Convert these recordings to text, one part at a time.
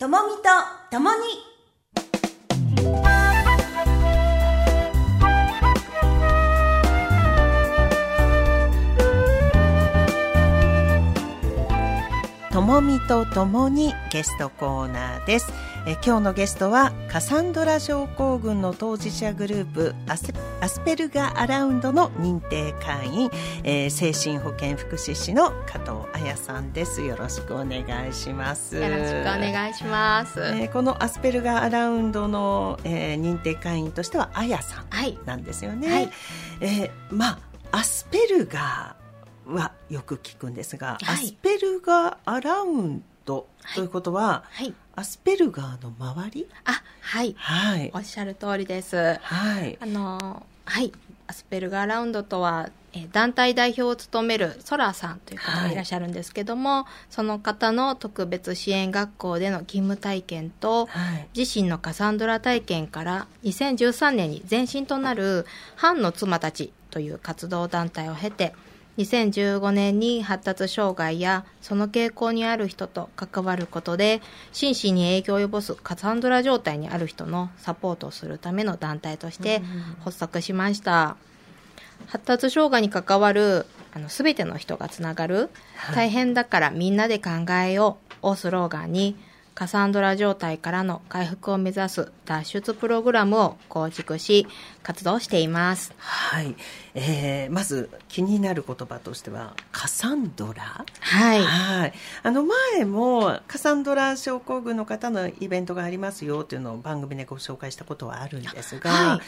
ともみとともに。ともみとともにゲストコーナーです。え今日のゲストはカサンドラ症候群の当事者グループアスペルガーアラウンドの認定会員、えー精神保健福祉士の加藤彩さんですよろしくお願いしますよろしくお願いします。えーこのアスペルガーアラウンドの、えー認定会員としてはあやさんはい。なんですよね。はいえーまあアスペルガーはよく聞くんですが、はいアスペルガーアラウンドということは、はい。アスペルガーの周り？あ、はい。はいおっしゃる通りです。はいあの、はい。アスペルガーラウンドとは、えー団体代表を務めるソラさんという方がいらっしゃるんですけども、その方の特別支援学校での勤務体験と、はい自身のカサンドラ体験から2013年に前身となる藩の妻たちという活動団体を経て2015年に発達障害やその傾向にある人と関わることで心身に影響を及ぼすカサンドラ状態にある人のサポートをするための団体として発足しました。発達障害に関わるあの全ての人がつながる、はい大変だからみんなで考えようをスローガンにカサンドラ状態からの回復を目指す脱出プログラムを構築し活動しています。はい、えーまず気になる言葉としてはカサンドラ。はい。はい、あの前もカサンドラ症候群の方のイベントがありますよというのを番組でご紹介したことはあるんですが、はい。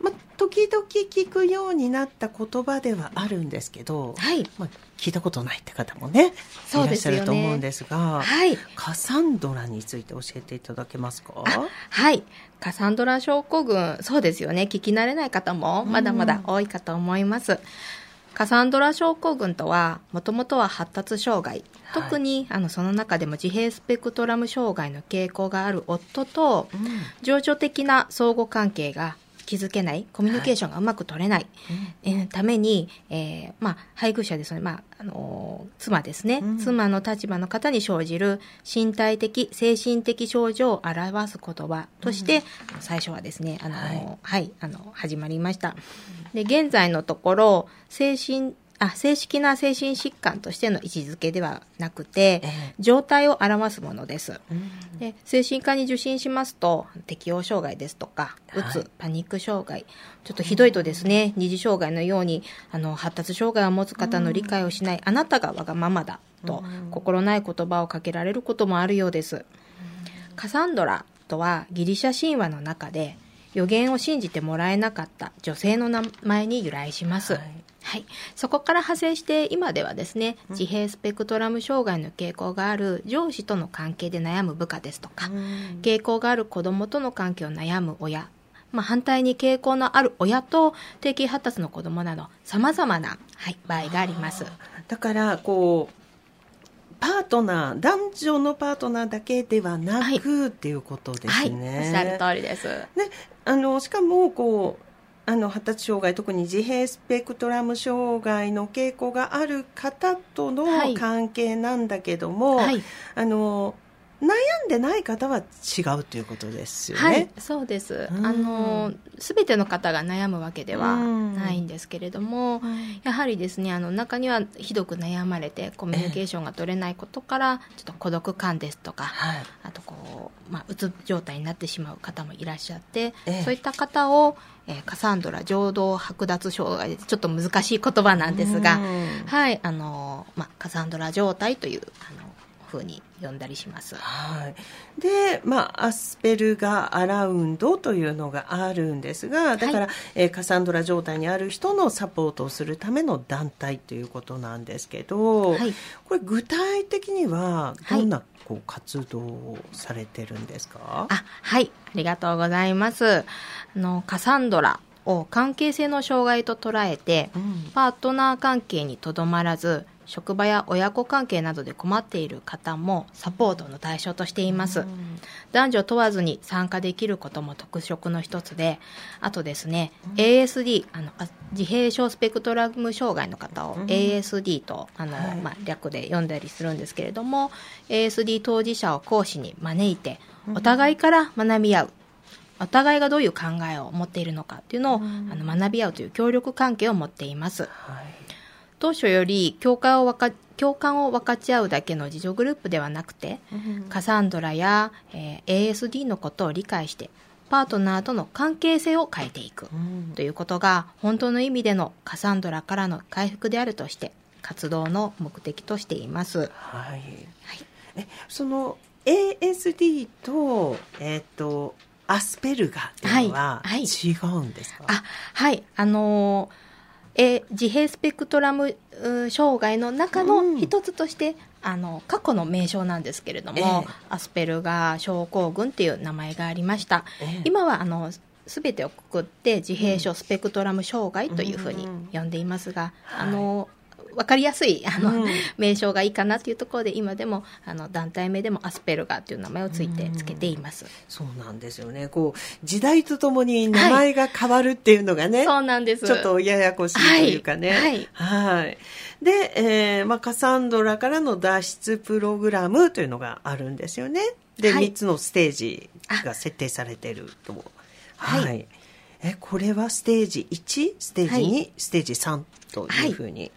まあ、時々聞くようになった言葉ではあるんですけど、はい。まあ、聞いたことないって方もねそういらっしゃですよねると思うんですが、はい。カサンドラについて教えていただけますか？あはい。カサンドラ症候群そうですよね。聞き慣れない方もまだまだ多いかと思います、カサンドラ症候群とはもともとは発達障害。はい。特にあのその中でも自閉スペクトラム障害の傾向がある夫とうん。情緒的な相互関係が築けないコミュニケーションがうまく取れない、えーために、えーまあ、配偶者ですので、まああのー妻ですね、うん。妻の立場の方に生じる身体的精神的症状を表す言葉として、あの最初はですね、あのーはい、あの始まりました。で現在のところ精神あ正式な精神疾患としての位置づけではなくて、ええ。状態を表すものです。うん。で精神科に受診しますと適応障害ですとかうつ、はいパニック障害ちょっとひどいとですね二次障害のようにあの発達障害を持つ方の理解をしない、あなたがわがままだと、うん。心ない言葉をかけられることもあるようです、カサンドラとはギリシャ神話の中で予言を信じてもらえなかった女性の名前に由来します、はいはい、そこから派生して今ではですね自閉スペクトラム障害の傾向がある上司との関係で悩む部下ですとか、うん傾向がある子供との関係を悩む親、まあ、反対に傾向のある親と低級発達の子供など様々な、はい、場合があります。だからこうパートナー男女のパートナーだけではなはいく、っていうことですはい、おね。っしゃる通りです。であのしかもこうあの発達障害特に自閉スペクトラム障害の傾向がある方とのはい。関係なんだけども、はい、あの悩んでない方は違うということですよね。はい、そうです。うん。あの、すべての方が悩むわけではないんですけれども、やはりですね、あの中にはひどく悩まれてコミュニケーションが取れないことから、ちょっと孤独感ですとか、はい。あとこう、まあ、うつ状態になってしまう方もいらっしゃって、ええ。そういった方を、えーカサンドラ浄土剥奪障害でちょっと難しい言葉なんですが、うん。はい、あの、まあ、カサンドラ状態という、あの、風に呼んだりします。はい、で、まあ、アスペルガーアラウンドというのがあるんですがだから、えーカサンドラ状態にある人のサポートをするための団体ということなんですけど、はい。これ具体的にはどんなこう活動をされてるんですか、あ、はい、ありがとうございます。あの、カサンドラを関係性の障害と捉えて、うん。パートナー関係にとどまらず、職場や親子関係などで困っている方もサポートの対象としています。男女問わずに参加できることも特色の一つで、あとですね、ASD、あの、あ自閉症スペクトラム障害の方を ASD と、あの、はいまあ、略で読んだりするんですけれども、ASD 当事者を講師に招いて、お互いから学び合う。お互いがどういう考えを持っているのかっていうのを、あの学び合うという協力関係を持っています。はい当初より共感を分か共感を分かち合うだけの自助グループではなくて、カサンドラや、えー ASD のことを理解してパートナーとの関係性を変えていくうん。ということが本当の意味でのカサンドラからの回復であるとして活動の目的としています。はい。えその ASD と,、えっとアスペルガーっていうのははい。はい。違うんですか、あはい。あのーえー自閉スペクトラムうー障害の中の一つとして、あの過去の名称なんですけれども、ええ。アスペルガー症候群っていう名前がありました、ええ。今はあの全てをくくって自閉症スペクトラム障害というふうに呼んでいますが、はい。あの分かりやすいあの、うん。名称がいいかなというところで今でもあの団体名でもアスペルガーという名前をついてつけています、そうなんですよね。こう時代とともに名前が変わるっていうのがね、そうなんです。ちょっとややこしいというかね。はい。はい。で、えーまあ、カサンドラからの脱出プログラムというのがあるんですよね。で、はい。3つのステージが設定されていると。はい。え、これはステージ1、ステージ2、はい。ステージ3というふうに。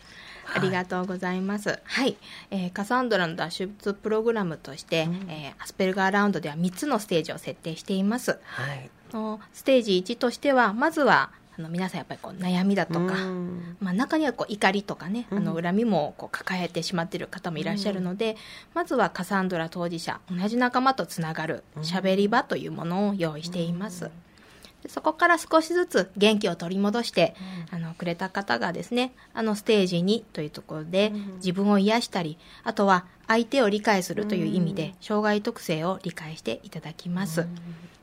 ありがとうございます。はい、えーカサンドラの脱出プログラムとして、えーアスペルガーラウンドでは3つのステージを設定しています。はい。のステージ1としては、まずはあの皆さんやっぱりこう悩みだとか、うんまあ、中にはこう怒りとかね、あの恨みもこう抱えてしまっている方もいらっしゃるので、まずはカサンドラ当事者同じ仲間とつながる喋り場というものを用意しています。でそこから少しずつ元気を取り戻して、あのくれた方がですねあのステージ2というところで自分を癒したりあとは相手を理解するという意味で障害特性を理解していただきます。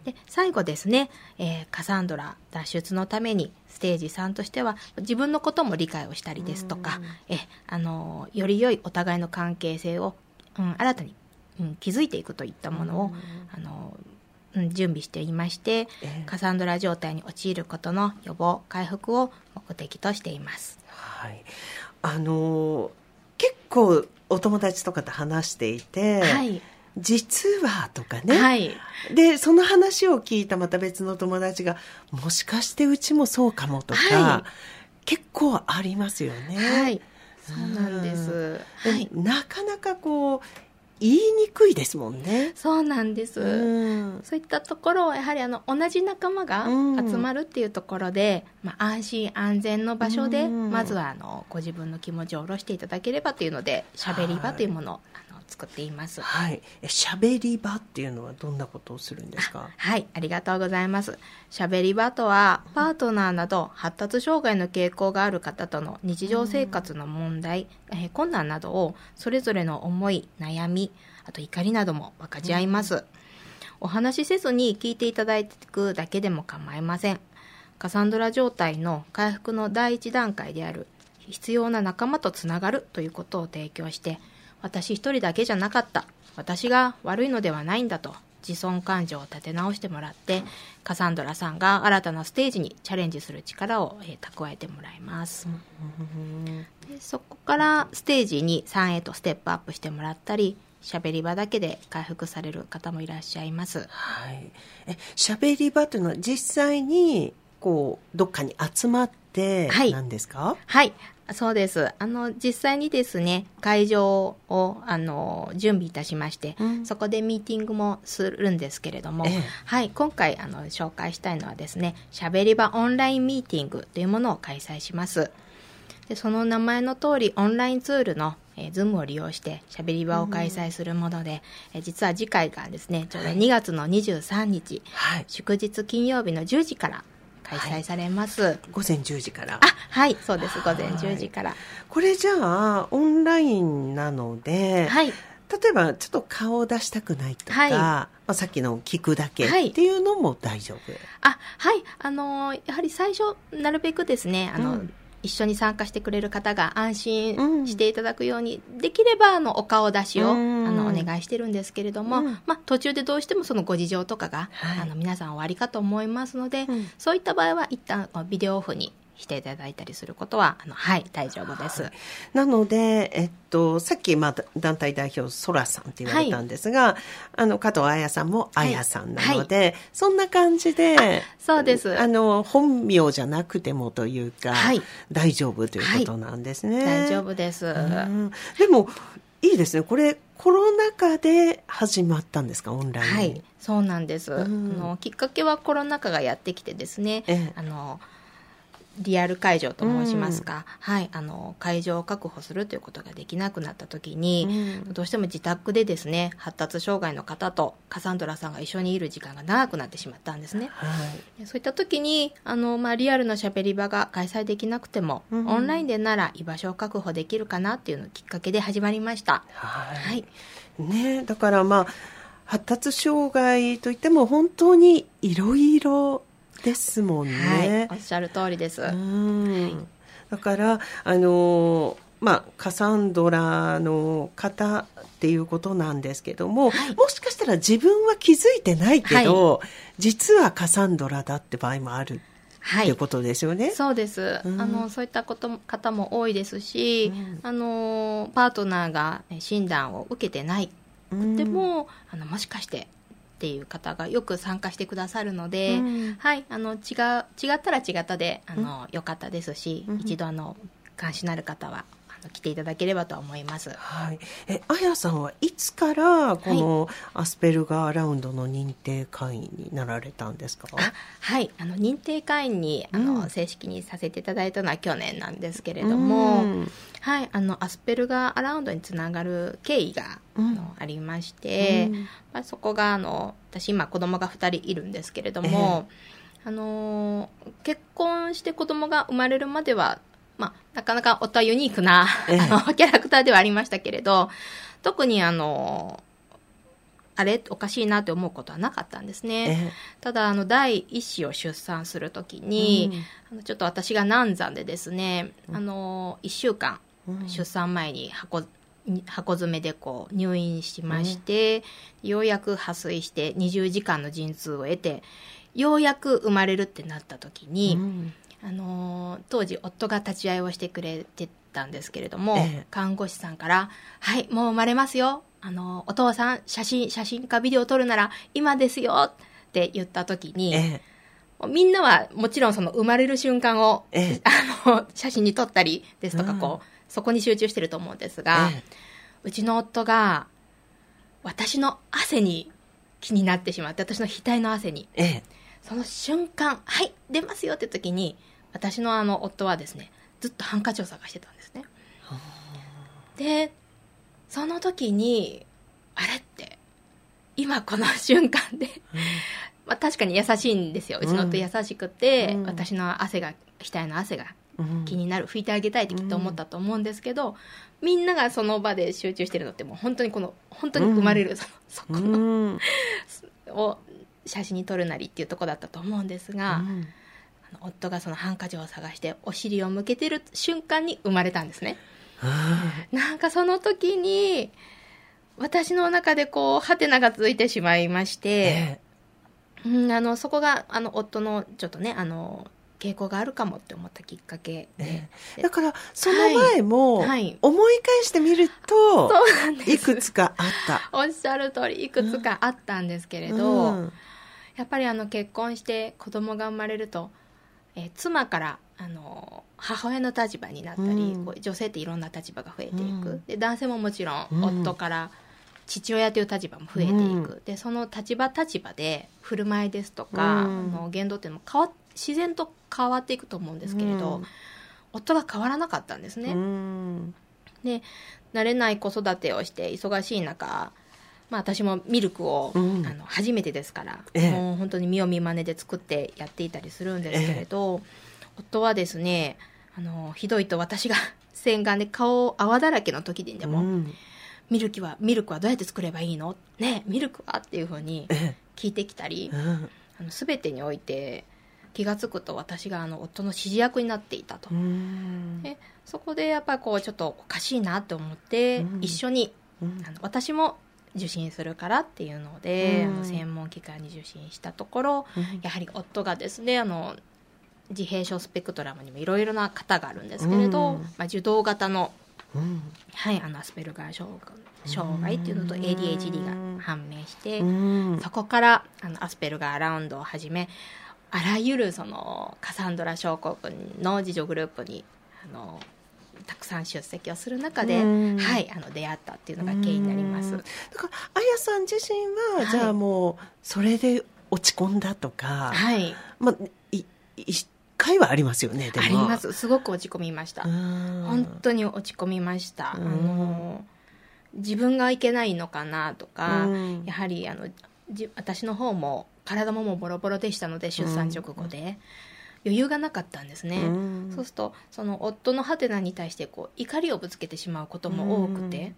で最後ですね、えーカサンドラ脱出のためにステージ3としては自分のことも理解をしたりですとか、えあのより良いお互いの関係性を、うん、新たに、うん、築いていくといったものを、あのうん、準備していまして、ええカサンドラ状態に陥ることの予防回復を目的としています。はい。あのー結構お友達とかと話していて、はい、実はとかね、はいでその話を聞いたまた別の友達がもしかしてうちもそうかもとか、は結構ありますよね。はい、そうなんです。ではい、なかなかこう言いにくいですもんね。そうなんです。うんそういったところをやはりあの同じ仲間がうん集まるっていうところで、まあ、安心安全の場所で、うんまずはあのご自分の気持ちを下ろしていただければというので喋り場というものを、あの作っています。はい。え喋り場っていうのはどんなことをするんですか？はい、ありがとうございます。喋り場とは、パートナーなど発達障害の傾向がある方との日常生活の問題、えー困難などをそれぞれの思い、悩み、あと怒りなども分かち合います。お話しせずに聞いていただいていくだけでも構いません。カサンドラ状態の回復の第一段階である必要な仲間とつながるということを提供して私一人だけじゃなかった。私が悪いのではないんだと。自尊感情を立て直してもらってカサンドラさんが新たなステージにチャレンジする力を、えー蓄えてもらいます、でそこからステージに3へとステップアップしてもらったり喋り場だけで回復される方もいらっしゃいます。はい。え喋り場というのは実際にこうどっかに集まってはい。なんですか？はい、そうです。あの、実際にですね、会場を、あの、準備いたしまして、うんそこでミーティングもするんですけれども、ええはい、今回、あの、紹介したいのはですね、しゃべり場オンラインミーティングというものを開催します。でその名前の通り、オンラインツールの、えー、Zoom を利用して、しゃべり場を開催するもので、えー実は次回がですね、ちょうど2月の23日、はい。祝日金曜日の10時から開催されます。午前10時から。あ、はい、そうです。午前10時から。これじゃあオンラインなので、はい。例えばちょっと顔を出したくないとか、はいまあ、さっきの聞くだけはいっていうのも大丈夫。あ、はい。あのーやはり最初、なるべくですね、あの、うん一緒に参加してくれる方が安心していただくように、できればあのお顔出しを、あのお願いしてるんですけれども、まあ、途中でどうしてもそのご事情とかが、はい、あの皆さんおありかと思いますので、そういった場合は一旦ビデオオフにしていただいたりすることは、あの、はい、大丈夫です。はい、なので、えっと、さっき、まあ、団体代表、そらさんって言われたんですが、はい、あの、加藤彩さんも彩さんなので、はい、そんな感じで、そうです。あの、本名じゃなくてもというか、はい、大丈夫ということなんですね。大丈夫です。でも、いいですね。これ、コロナ禍で始まったんですか、オンライン。はい、そうなんです。あのきっかけはコロナ禍がやってきてですね、ええ、あの、リアル会場と申しますか、うん、はい、あの会場を確保するということができなくなった時に、うん、どうしても自宅でですね発達障害の方とカサンドラさんが一緒にいる時間が長くなってしまったんですね、はい、そういった時にあの、まあ、リアルのしゃべり場が開催できなくても、うん、オンラインでなら居場所を確保できるかなっていうのきっかけで始まりました。はい、はい、ね、だからまあ発達障害といっても本当にいろいろですもんね。はい、おっしゃる通りです。はい、だからあのまあ、カサンドラの方っていうことなんですけども、はい、もしかしたら自分は気づいてないけど、はい、実はカサンドラだって場合もある。はい、いうことですよね。そうです。うん、あのそういったこと方も多いですし、うん、あのパートナーが診断を受けてないくても、うん、あのもしかしてっていう方がよく参加してくださるので、うん、はいあの違う違ったら違ったであの、よかったですし、うん、一度あの監視のある方は来ていただければと思います。はい。え、あやさんはいつからこのアスペルガーラウンドの認定会員になられたんですか？はい、あの認定会員にあの、うん、正式にさせていただいたのは去年なんですけれども、うん、はい、あのアスペルガーアラウンドにつながる経緯が、うん、ありまして、まあそこがあの私今子供が2人いるんですけれども。えーあの結婚して子供が生まれるまではまあ、なかなか夫はユニークな、ええ、あのキャラクターではありましたけれど、特にあの、あれおかしいなって思うことはなかったんですね。え、ただ、あの、第一子を出産するときに、うん、あのちょっと私が難産でですね、あの、1週間、出産前に箱、箱詰めでこう入院しまして、うん、ようやく破水して20時間の陣痛を得て、ようやく生まれるってなった時に、うんあの当時夫が立ち会いをしてくれてたんですけれども、ええ、看護師さんから「はいもう生まれますよ。あのお父さん写真写真かビデオ撮るなら今ですよ」って言った時に、え、みんなはもちろんその生まれる瞬間を、あの写真に撮ったりですとかこう、うん、そこに集中してると思うんですが、うちの夫が私の汗に気になってしまって私の額の汗に、その瞬間「はい出ますよ」って時に私のあの夫はですねずっとハンカチを探してたんですね。でその時にあれって今この瞬間で、まあ、確かに優しいんですよ。うちの夫優しくて、うん、私の汗が額の汗が気になる、拭いてあげたいってきっと思ったと思うんですけど、みんながその場で集中してるのってもう本当にこの本当に生まれる、そのそこの、を写真に撮るなりっていうとこだったと思うんですが、夫がそのハンカチを探してお尻を向けてる瞬間に生まれたんですね。なんかその時に私の中でこうハテナがついてしまいまして、えー、うん、あのそこがあの夫のちょっとねあの傾向があるかもって思ったきっかけで、えー、だからその前も思い返してみると、はい、いくつかあった。おっしゃる通りいくつかあったんですけれど、うん、やっぱりあの結婚して子供が生まれるとえー、妻からあの母親の立場になったり、うん、女性っていろんな立場が増えていく、うん、で男性ももちろん夫から父親という立場も増えていく、うん、でその立場立場で振る舞いですとか、の言動っていうのも変わ自然と変わっていくと思うんですけれど、夫が変わらなかったんですね。で慣れない子育てをして忙しい中まあ、私もミルクを、うん、あの初めてですから、ええ、もう本当に見よう見まねで作ってやっていたりするんですけれど、え、夫はですねあのひどいと私が洗顔で顔泡だらけの時でも、うん、ミルクはミルクはどうやって作ればいいの？ねミルクはっていうふうに聞いてきたり、うん、あの全てにおいて気が付くと私があの夫の指示役になっていたと、うん。でそこでやっぱりこうちょっとおかしいなと思って、うん。一緒にうん。あの私も受診するからっていうので、うん。あの専門機関に受診したところやはり夫がですねあの自閉症スペクトラムにもいろいろな型があるんですけれど、うん。まあ、受動型の,、うん。はい、あのアスペルガー障障害っていうのとうん。ADHD が判明して、うん。そこからあのアスペルガーラウンドをはじめあらゆるそのカサンドラ症候群の自助グループにあのたくさん出席をする中で、うん。はい、あの出会ったっていうのが原因になります。うん。だからあやさん自身は、はいじゃあもうそれで落ち込んだとか、はい、まあい一回はありますよねでも。あります。すごく落ち込みました。うん。本当に落ち込みました、うん。あの自分がいけないのかなとか、うん。やはりあのじ私の方も体ももうボロボロでしたので出産直後で、余裕がなかったんですね、うん。そうするとその夫のハテナに対してこう怒りをぶつけてしまうことも多くて、うん。そう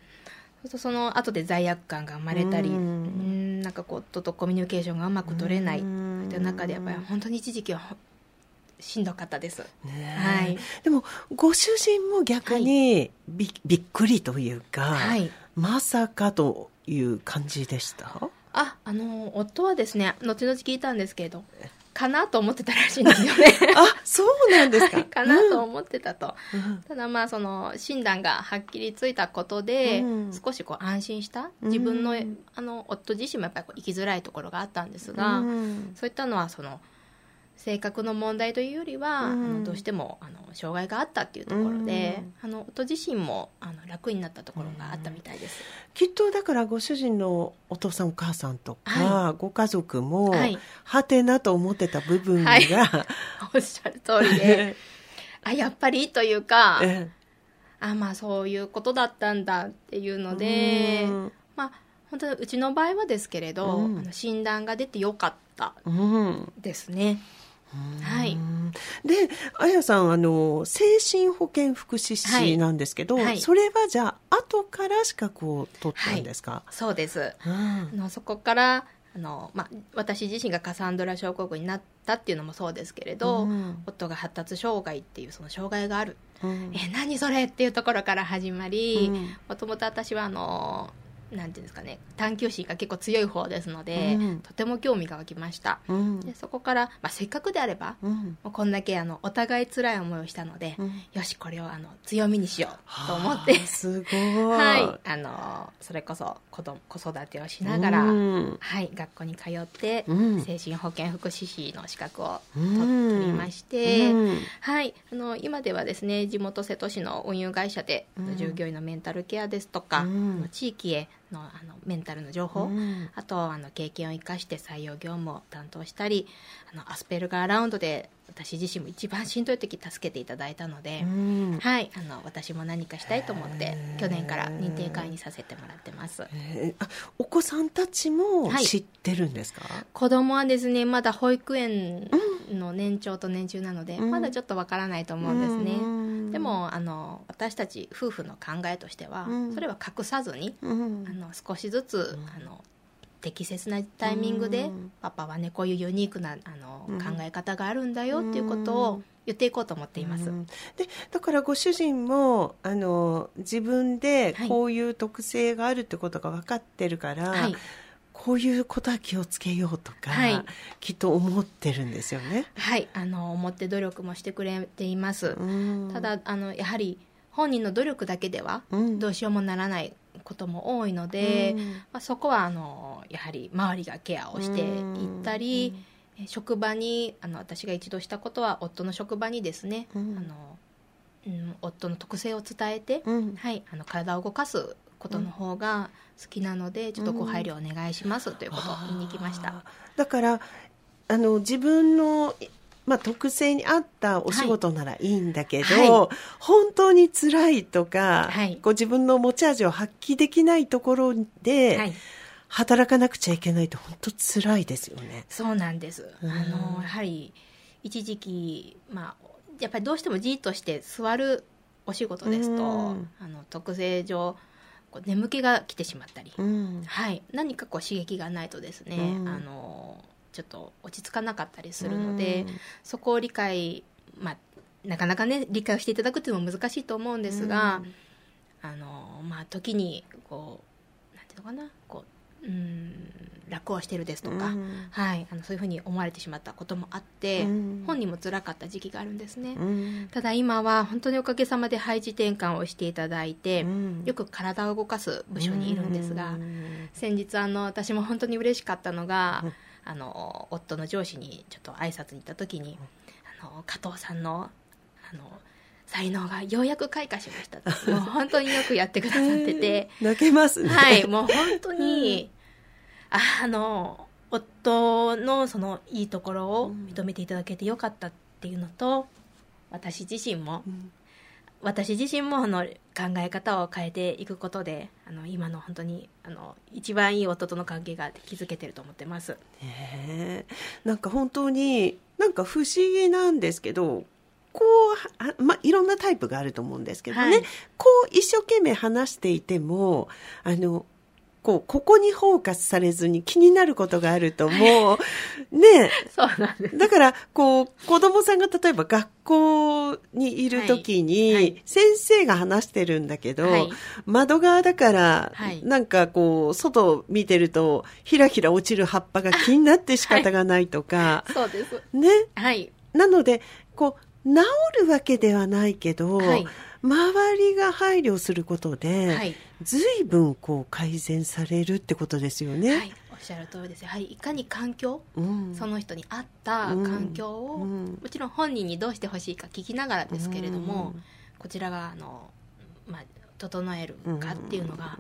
するとその後で罪悪感が生まれたり、ううんん、なんかこう夫とコミュニケーションがうまく取れないとうんいう中でやっぱり本当に一時期はほしんどかったです。ねはい。でもご主人も逆にび,、びっくりというか、はい。まさかという感じでした？あ、あの、夫はですね、後々聞いたんですけれど、かなと思ってたらしいんですよね。あそうなんですか、は いかなと思ってたと。うん。ただまあ、その、診断がはっきりついたことで、うん。少しこう安心した。自分の、うん。あの、夫自身もやっぱりこう生きづらいところがあったんですが、うん。そういったのは、その、性格の問題というよりは、うん。あのどうしてもあの障害があったっていうところで、あの夫自身もあの楽になったところがあったみたいです。きっとだからご主人のお父さんお母さんとか、はご家族も、はい。はてなと思ってた部分が、はい。おっしゃる通りで、あ、やっぱりというか、えあまあそういうことだったんだっていうので、うん。まあ本当にうちの場合はですけれど、うん。あの診断が出てよかったうん。ですね。はい。で、あやさん、あの、精神保健福祉士なんですけど、はい。はいそれはじゃあ、後から資格を取ったんですか、そうです。うん。あのそこからあの、まあ、私自身がカサンドラ症候群になったっていうのもそうですけれど、うん。夫が発達障害っていうその障害がある、うん。え何それっていうところから始まりうん。もともと私はあのなんていうんですかね探求心が結構強い方ですので、うん。とても興味が湧きました。うん。でそこから、まあ、せっかくであれば、うん。もうこんだけあのお互い辛い思いをしたので、うん。よしこれをあの強みにしようと思って。はあすごい。はい、あのそれこそ子供子育てをしながら、うん。はい、学校に通って、うん。精神保健福祉士の資格をう取りまして、うん。はい、あの今ではですね地元瀬戸市の運輸会社で、うん。従業員のメンタルケアですとか、地域へのあのメンタルの情報、うん。あとあの経験を生かして採用業務を担当したりあのアスペルガーラウンドで私自身も一番しんどい時助けていただいたので、うん。はい、あの私も何かしたいと思って去年から認定会にさせてもらってます。えー。あお子さんたちもはい。知ってるんですか、子供はですねまだ保育園の年長と年中なので、うん。まだちょっとわからないと思うんですね、うん。でもあの私たち夫婦の考えとしては、うん。それは隠さずにうん。あの少しずつ、あの適切なタイミングで、うん。パパはねこういうユニークなあの、うん。考え方があるんだよっていうことを言っていこうと思っています、うん。でだからご主人もあの自分ではい。こういう特性があるってことが分かってるから、はい。こういうことは気をつけようとか、はい。きっと思ってるんですよね。はい。あの思って努力もしてくれています、うん。ただあのやはり本人の努力だけではうん。どうしようもならないことも多いので、うん。まあ、そこはあのやはり周りがケアをしていったり、え職場にあの私が一度したことは夫の職場にですね、うん。あのうん、夫の特性を伝えて、うん。はい、あの体を動かすことの方が好きなので、ちょっとご配慮お願いしますということを言いに来ました。だからあの自分の、まあ、特性に合ったお仕事ならいいんだけど、は本当に辛いとか、はい。こう自分の持ち味を発揮できないところで、はい、働かなくちゃいけないと本当辛いですよね。そうなんです。うん。あのやはり一時期、まあ、やっぱりどうしてもじーっとして座るお仕事ですと、うん。あの特性上眠気が来てしまったり、うん。はい、何かこう刺激がないとですね、うん。あのちょっと落ち着かなかったりするので、そこを理解、まあ、なかなかね理解をしていただくっていうのも難しいと思うんですが、あのまあ時にこうなんていうのかなこううん楽をしてるですとか、うん。はい、あのそういうふうに思われてしまったこともあって、うん。本人も辛かった時期があるんですね、うん。ただ今は本当におかげさまで配置転換をしていただいて、うん。よく体を動かす部署にいるんですが、うん。先日あの私も本当に嬉しかったのが、うんあの夫の上司にちょっと挨拶に行った時に、あの加藤さんのあの才能がようやく開花しました もう本当によくやってくださってて、泣けますね。はい、もう本当に、あの夫のそのいいところを認めていただけてよかったっていうのと私自身もうん私自身もあの考え方を変えていくことであの今の本当にあの一番いい夫との関係が築けてると思ってます。ねえ。なんか本当になんか不思議なんですけどこうはまあいろんなタイプがあると思うんですけどね、はい。こう一生懸命話していてもあのこうここにフォーカスされずに気になることがあるともうねそうなんです。えだからこう子供さんが例えば学校にいる時に、先生が話してるんだけど、はい窓側だから、はいなんかこう、外を見てると、ひらひら落ちる葉っぱが気になって仕方がないとか、そうです。ね。はい。なので、こう、治るわけではないけど、はい周りが配慮することで、はい。随分こう改善されるってことですよね。はい。おっしゃる通りです。やはりいかに環境、うん。その人に合った環境を、うん。もちろん本人にどうしてほしいか聞きながらですけれども、うん。こちらがあの、まあ、整えるかっていうのが、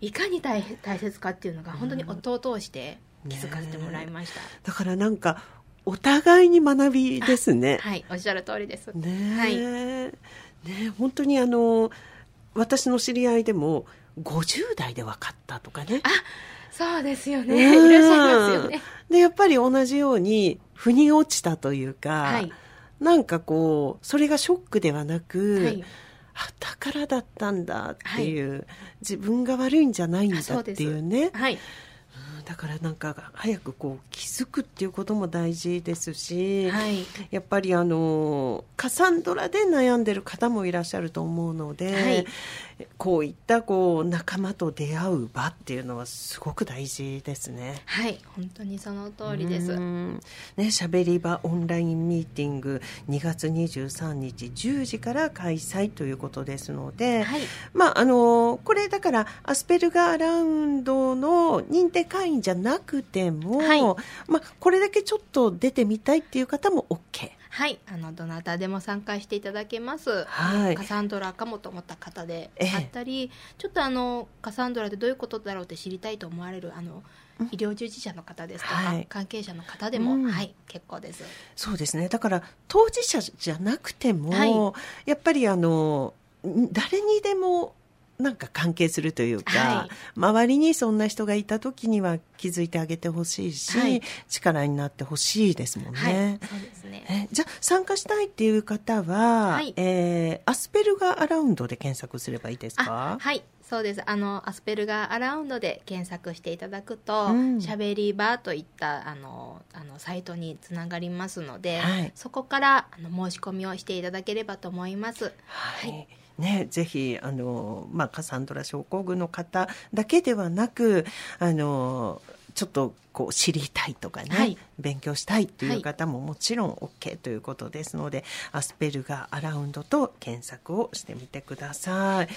いかに大大切かっていうのが本当に夫を通して気づかせてもらいました、だからなんか、お互いに学びですね。はい。おっしゃる通りです、ねはい。え、ねえ本当にあの私の知り合いでも50代で分かったとかね。そうですよね。うん。いらっしゃいますよね。でやっぱり同じように腑に落ちたというか、はい。なんかこうそれがショックではなく、はい。あだからだったんだっていう、自分が悪いんじゃないんだっていうね。はいうんだからなんか早くこう気づくっていうことも大事ですし、はい。やっぱりあのカサンドラで悩んでる方もいらっしゃると思うので、はいこういったこう仲間と出会う場っていうのはすごく大事ですね。はい本当にその通りですうんね、しゃべり場オンラインミーティング2月23日10時から開催ということですので、はいまああのこれだからアスペルガーラウンドの認定会員じゃなくても、はいまあ、これだけちょっと出てみたいっていう方も OK。はいあのどなたでも参加していただけます。はい。カサンドラかもと思った方でええ。あったり、ちょっとあのカサンドラってどういうことだろうって知りたいと思われるあのうん。医療従事者の方ですとか、はい。関係者の方でも、うん。はい結構です。そうですね。だから当事者じゃなくても、はやっぱりあのん誰にでもなんか関係するというか、はい。周りにそんな人がいた時には気づいてあげてほしいし、はい。力になってほしいですもんはい。ね。そうですね。えじゃあ参加したいっていう方は、はい。えーアスペルガーアラウンドで検索すればいいですあかはい。そうです。あのアスペルガーアラウンドで検索していただくとうん。しゃべり場といったあのあのサイトにつながりますので、はい。そこからあの申し込みをしていただければと思います。はい。ね、ぜひ、あの、まあ、カサンドラ症候群の方だけではなく、あの、ちょっと、こう、知りたいとかね、はい勉強したいという方ももちろん OK ということですので、アスペルガーアラウンドと検索をしてみてください。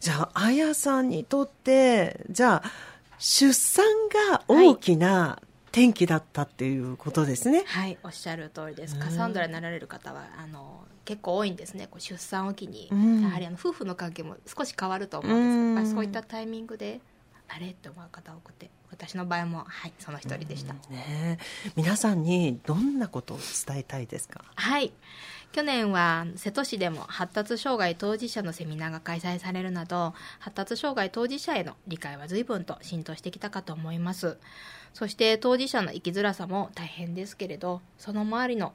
じゃあ、あやさんにとって、じゃあ、出産が大きな転機だったっていうことですね。はいおっしゃる通りです。うんカサンドラになられる方はあの結構多いんですね。こう出産を機に、うん。やはりあの夫婦の関係も少し変わると思うんですうん。そういったタイミングであれ？って思う方多くて私の場合もはいその一人でした、ね、皆さんにどんなことを伝えたいですか？はい去年は瀬戸市でも発達障害当事者のセミナーが開催されるなど発達障害当事者への理解は随分と浸透してきたかと思います。そして当事者の生きづらさも大変ですけれどその周りの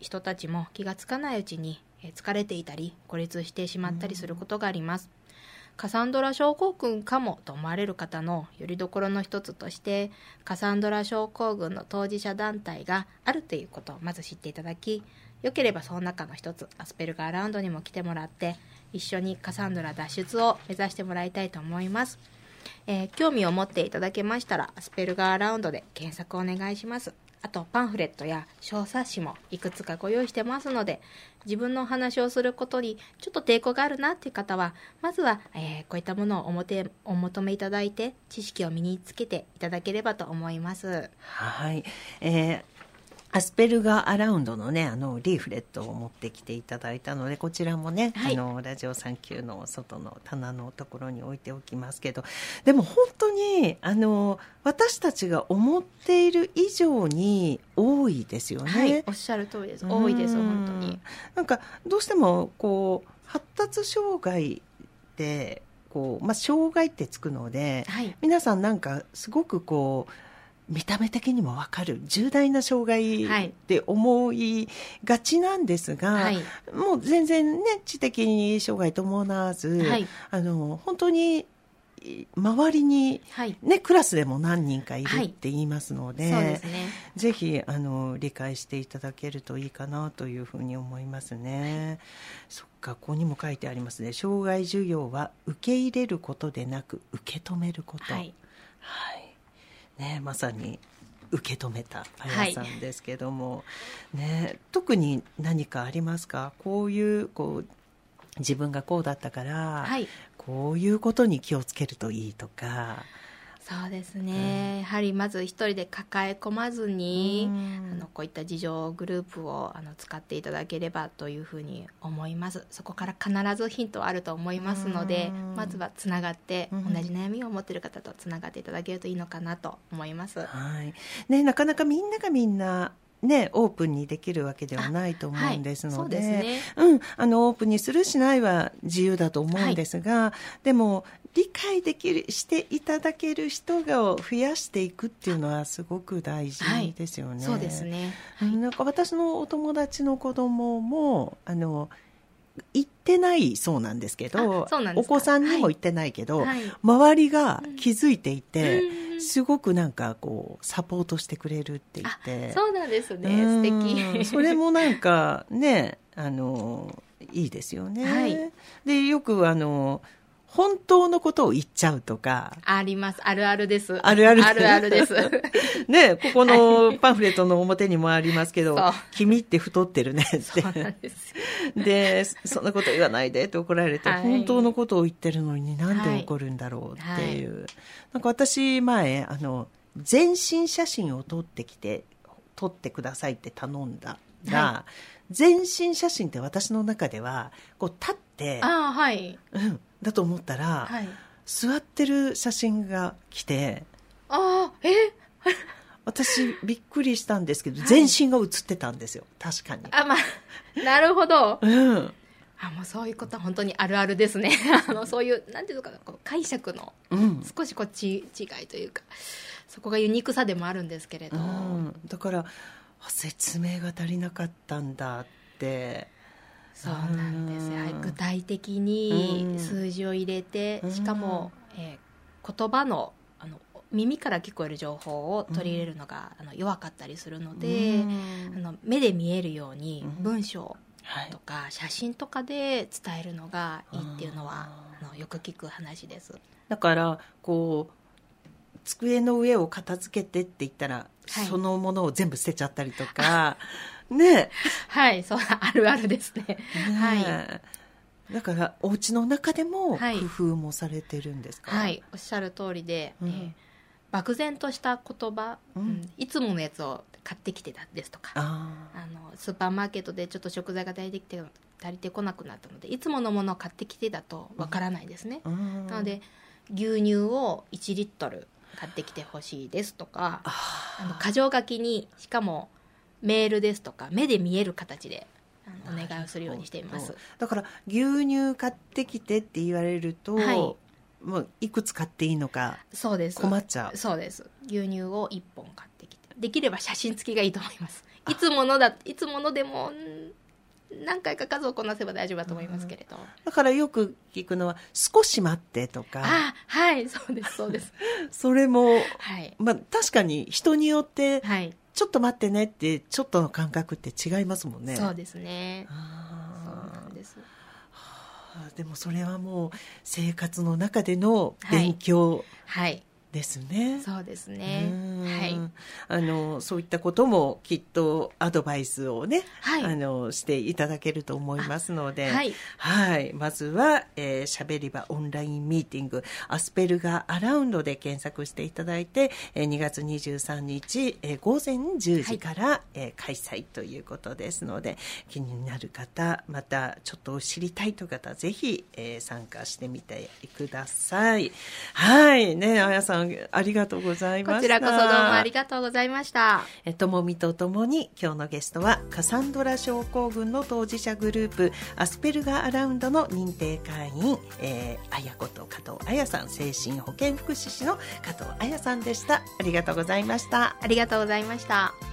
人たちも気がつかないうちに疲れていたり孤立してしまったりすることがあります。カサンドラ症候群かもと思われる方のよりどころの一つとしてカサンドラ症候群の当事者団体があるということをまず知っていただきよければその中の一つアスペルガーラウンドにも来てもらって一緒にカサンドラ脱出を目指してもらいたいと思います、えー興味を持っていただけましたらアスペルガーラウンドで検索お願いします。あとパンフレットや小冊子もいくつかご用意してますので自分のお話をすることにちょっと抵抗があるなっていう方はまずは、えーこういったものをおもてお求めいただいて知識を身につけていただければと思います。はい、えーアスペルガーアラウンドのねあのリーフレットを持ってきていただいたのでこちらもね、はい。あのラジオサンキューの外の棚のところに置いておきますけどでも本当にあの私たちが思っている以上に多いですよね。はい。おっしゃる通りです。多いですうん本当に。なんかどうしてもこう発達障害ってこう、まあ、障害ってつくのではい。皆さんなんかすごくこう見た目的にも分かる重大な障害はいって思いがちなんですが、はいもう全然ね知的に障害伴わず、はいあの本当にい周りに、はいね、クラスでも何人かいるはいって言いますので。そうですねぜひあの理解していただけるといいかなというふうに思いますね。そっか、ここにも書いてありますね。障害授業は受け入れることでなく受け止めること。はいはいね、まさに受け止めたあやさんですけども、ね、特に何かありますか？こういうこう自分がこうだったから、はいこういうことに気をつけるといいとか。そうですね、やはりまず一人で抱え込まずに、うん。あのこういった事情グループをあの使っていただければというふうに思います。そこから必ずヒントはあると思いますのでうん。まずはつながって同うん。じ悩みを持っている方とつながっていただけるといいのかなと思います。はい。ね、なかなかみんながみんな、ね、オープンにできるわけではないと思うんですので,、はい、ね。うん、あのオープンにするしないは自由だと思うんですが、でも理解できるしていただける人が増やしていくっていうのはすごく大事ですよね。そうですね。うん。なんか私のお友達の子供もあの行ってないそうなんですけどお子さんにも行ってないけど、はい。周りが気づいていて、うんすごくなんかこうサポートしてくれるって言あって。そうなんですね。うん。素敵。それもなんかねあのいいですよね、はい。でよくあの本当のことを言っちゃうとか。あります。あるあるです。あるある。あるあるです。ねここのパンフレットの表にもありますけどそう「君って太ってるね」って。そうなんです。でそんなこと言わないでって怒られて、はい。本当のことを言ってるのになんで怒るんだろうっていう、なんか私前あの全身写真を撮ってきて撮ってくださいって頼んだが、は全身写真って私の中ではこう立って、ああはい。うん、だと思ったら、はい。座ってる写真が来てああえ？私びっくりしたんですけど、全身が写ってたんですよ。確かに。あまあなるほど。うん。あもうそういうことは本当にあるあるですね。あのそういうなんていうのかなこう解釈のうん。少しこっち違いというかそこがユニークさでもあるんですけれど、うん、だからあ説明が足りなかったんだってそうなんですはり具体的うにん。数字を入れて、うん。しかも、えー言葉のあの耳から聞こえる情報を取り入れるのが、あの弱かったりするので、うん。あの目で見えるようにうん。文章はい。とか写真とかで伝えるのがいいっていうのはああのよく聞く話です。だからこう机の上を片付けてって言ったら、はい。そのものを全部捨てちゃったりとかね。はい、そうあるあるですね。ねはい。だからお家の中でもはい。工夫もされてるんですか、はい、おっしゃる通りで、うん。えー漠然とした言葉、うん。うんいつものやつを買ってきてたですとかああのスーパーマーケットでちょっと食材が足りてきて足りてこなくなったのでいつものものを買ってきてだとわからないですね、あ、うん。なので牛乳を1リットル買ってきてほしいですとかああの箇条書きにしかもメールですとか目で見える形でお願いをするようにしていますだから牛乳買ってきてって言われると、はいもういくつ買っていいのかそうです困っちゃうそうです牛乳を1本買ってきてできれば写真付きがいいと思いますいつものだいつものでもうん何回か数をこなせば大丈夫だと思いますけれど。だからよく聞くのは、少し待ってとか。あ、はい、そうです、そうです。それも、はい。まあ確かに人によって、はい。ちょっと待ってねって、ちょっとの感覚って違いますもんね。そうですね。そうです。ーでもそれはもう生活の中での勉強はい。ですね。そうですねうん。はい。あのそういったこともきっとアドバイスをね、はいあのしていただけると思いますので、はい。はい。まずは、えー、しゃべり場オンラインミーティング、アスペルガアラウンドで検索していただいて、えー2月23日、えー午前10時から、えー開催ということですので、気になる方、またちょっと知りたいという方、ぜひ、えー参加してみてください。はい。ね、あやさん、ありがとうございました。こちらこそどうもありがとうございました。えともみとともに今日のゲストはカサンドラ症候群の当事者グループアスペルガーアラウンドの認定会員、えー、あやこと加藤あやさん精神保健福祉士の加藤あやさんでしたありがとうございましたありがとうございました。